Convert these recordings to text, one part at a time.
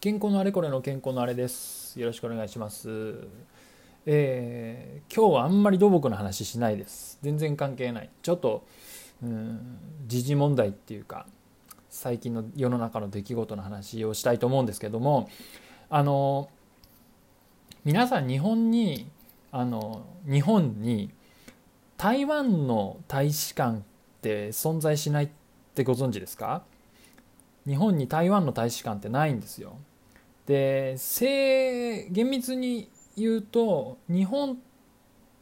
健康のあれこれの健康のあれです。よろしくお願いします。えー、今日はあんまり土木の話しないです。全然関係ない。ちょっとうん時事問題っていうか最近の世の中の出来事の話をしたいと思うんですけどもあの皆さん日本にあの日本に台湾の大使館って存在しないってご存知ですか？日本に台湾の大使館ってないんですよで正厳密に言うと日本っ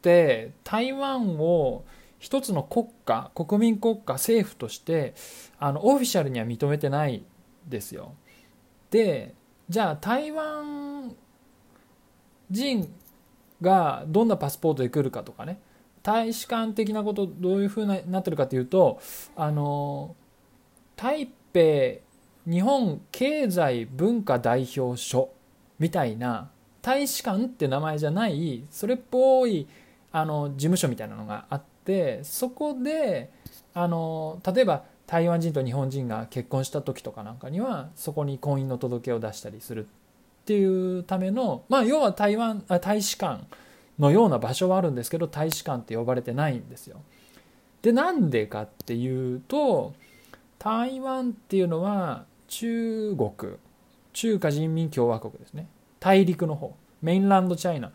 て台湾を一つの国家国民国家政府としてあのオフィシャルには認めてないですよ。でじゃあ台湾人がどんなパスポートで来るかとかね大使館的なことどういうふうになってるかというとあの台北日本経済文化代表所みたいな大使館って名前じゃないそれっぽいあの事務所みたいなのがあってそこであの例えば台湾人と日本人が結婚した時とかなんかにはそこに婚姻の届けを出したりするっていうためのまあ要は台湾あ大使館のような場所はあるんですけど大使館って呼ばれてないんですよ。でなんでかっていうと台湾っていうのは中国中華人民共和国ですね。大陸の方。メインランドチャイナ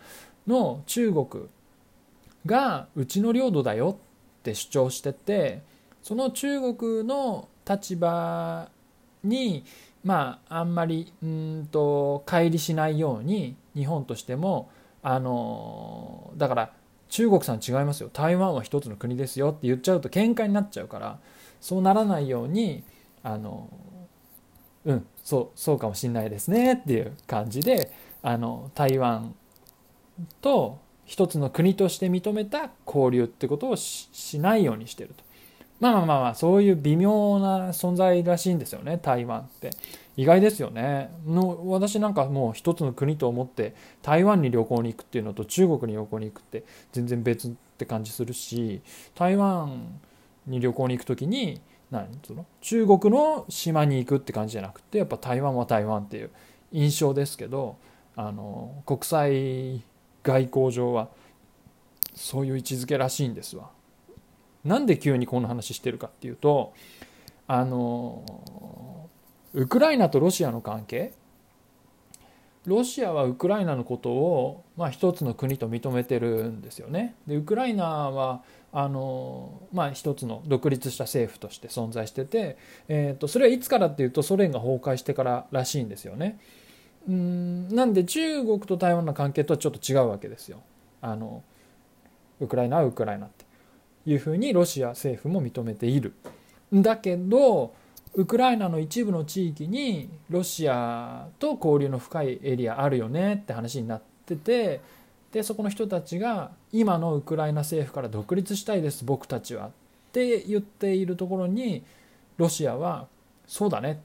の中国がうちの領土だよって主張しててその中国の立場にまああんまりうんと乖離しないように日本としてもあのだから中国さん違いますよ。台湾は一つの国ですよって言っちゃうと喧嘩になっちゃうからそうならないようにあのうんそうそうかもしんないですねっていう感じであの台湾と一つの国として認めた交流ってことをしないようにしてると。まあまあまあまあそういう微妙な存在らしいんですよね台湾って意外ですよねの私なんかもう一つの国と思って台湾に旅行に行くっていうのと中国に旅行に行くって全然別って感じするし台湾に旅行に行く時に何その中国の島に行くって感じじゃなくてやっぱ台湾は台湾っていう印象ですけどあの国際外交上はそういう位置づけらしいんですわ。なんで急にこの話してるかっていうとあのウクライナとロシアの関係ロシアはウクライナのことを、まあ、一つの国と認めてるんですよね。でウクライナはあのまあ、一つの独立した政府として存在してて、えー、とそれはいつからっていうとソ連が崩壊してかららしいんですよね。うんなんで中国と台湾の関係とはちょっと違うわけですよ。あのウクライナはウクライナっていうふうにロシア政府も認めている。だけどウクライナの一部の地域にロシアと交流の深いエリアあるよねって話になっててでそこの人たちが今のウクライナ政府から独立したいです僕たちはって言っているところにロシアはそうだね。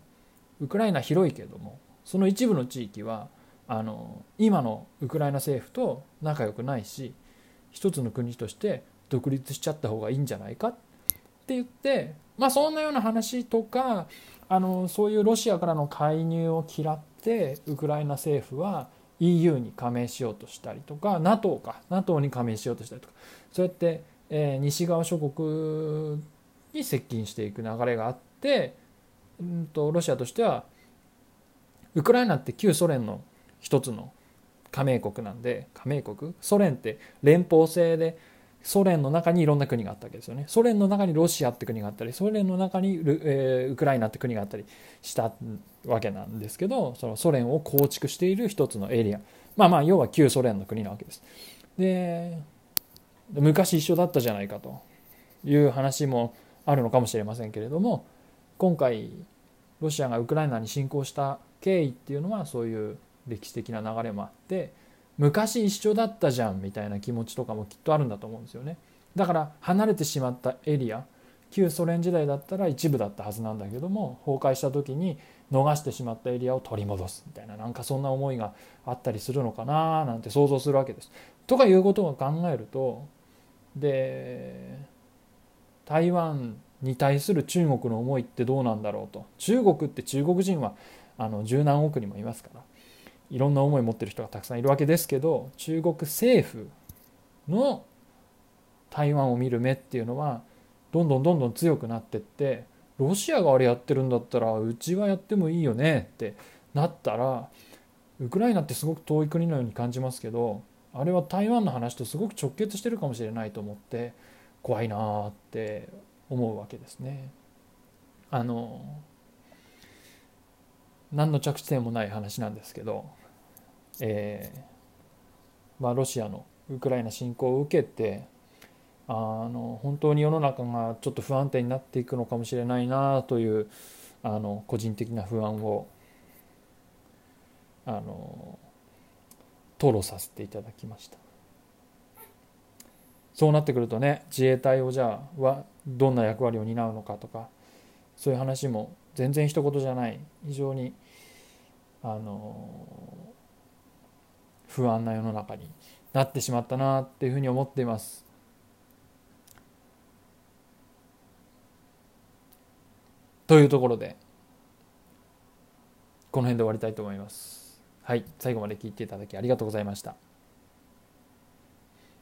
ウクライナ広いけどもその一部の地域はあの今のウクライナ政府と仲良くないし一つの国として独立しちゃった方がいいんじゃないかっって言ってまあそんなような話とかあのそういうロシアからの介入を嫌ってウクライナ政府は EU に加盟しようとしたりとか NATO か NATO に加盟しようとしたりとかそうやって、えー、西側諸国に接近していく流れがあって、うんと、ロシアとしてはウクライナって旧ソ連の一つの加盟国なんで加盟国？ソ連って連邦制でソ連の中にいろんな国があったわけですよね。ソ連の中にロシアって国があったりソ連の中にウ,、えー、ウクライナって国があったりしたわけなんですけどそのソ連を構築している一つのエリア。まあまあ要は旧ソ連の国なわけです。で昔一緒だったじゃないかという話もあるのかもしれませんけれども今回ロシアがウクライナに侵攻した経緯っていうのはそういう歴史的な流れもあって昔一緒だったじゃんみたいな気持ちとかもきっとあるんだと思うんですよね。だから離れてしまったエリア旧ソ連時代だったら一部だったはずなんだけども崩壊した時に逃してしまったエリアを取り戻すみたいななんかそんな思いがあったりするのかななんて想像するわけです。とかいうことを考えるとで台湾に対する中国の思いってどうなんだろうと。中国って中国人はあの十何億人もいますから。いろんな思いを持ってる人がたくさんいるわけですけど中国政府の台湾を見る目っていうのはどんどんどんどん強くなってってロシアがあれやってるんだったらうちはやってもいいよねってなったらウクライナってすごく遠い国のように感じますけどあれは台湾の話とすごく直結してるかもしれないと思って怖いなーって思うわけですね。あの何の着地点もない話なんですけど、えーまあ、ロシアのウクライナ侵攻を受けてあの本当に世の中がちょっと不安定になっていくのかもしれないなというあの個人的な不安をあの吐露させていただきました。そうなってくるとね自衛隊をじゃあはどんな役割を担うのかとかそういう話も全然一言じゃない非常にあの不安な世の中になってしまったなっていうふうに思っています。というところでこの辺で終わりたいと思います。はい、最後まで聞いていただきありがとうございました。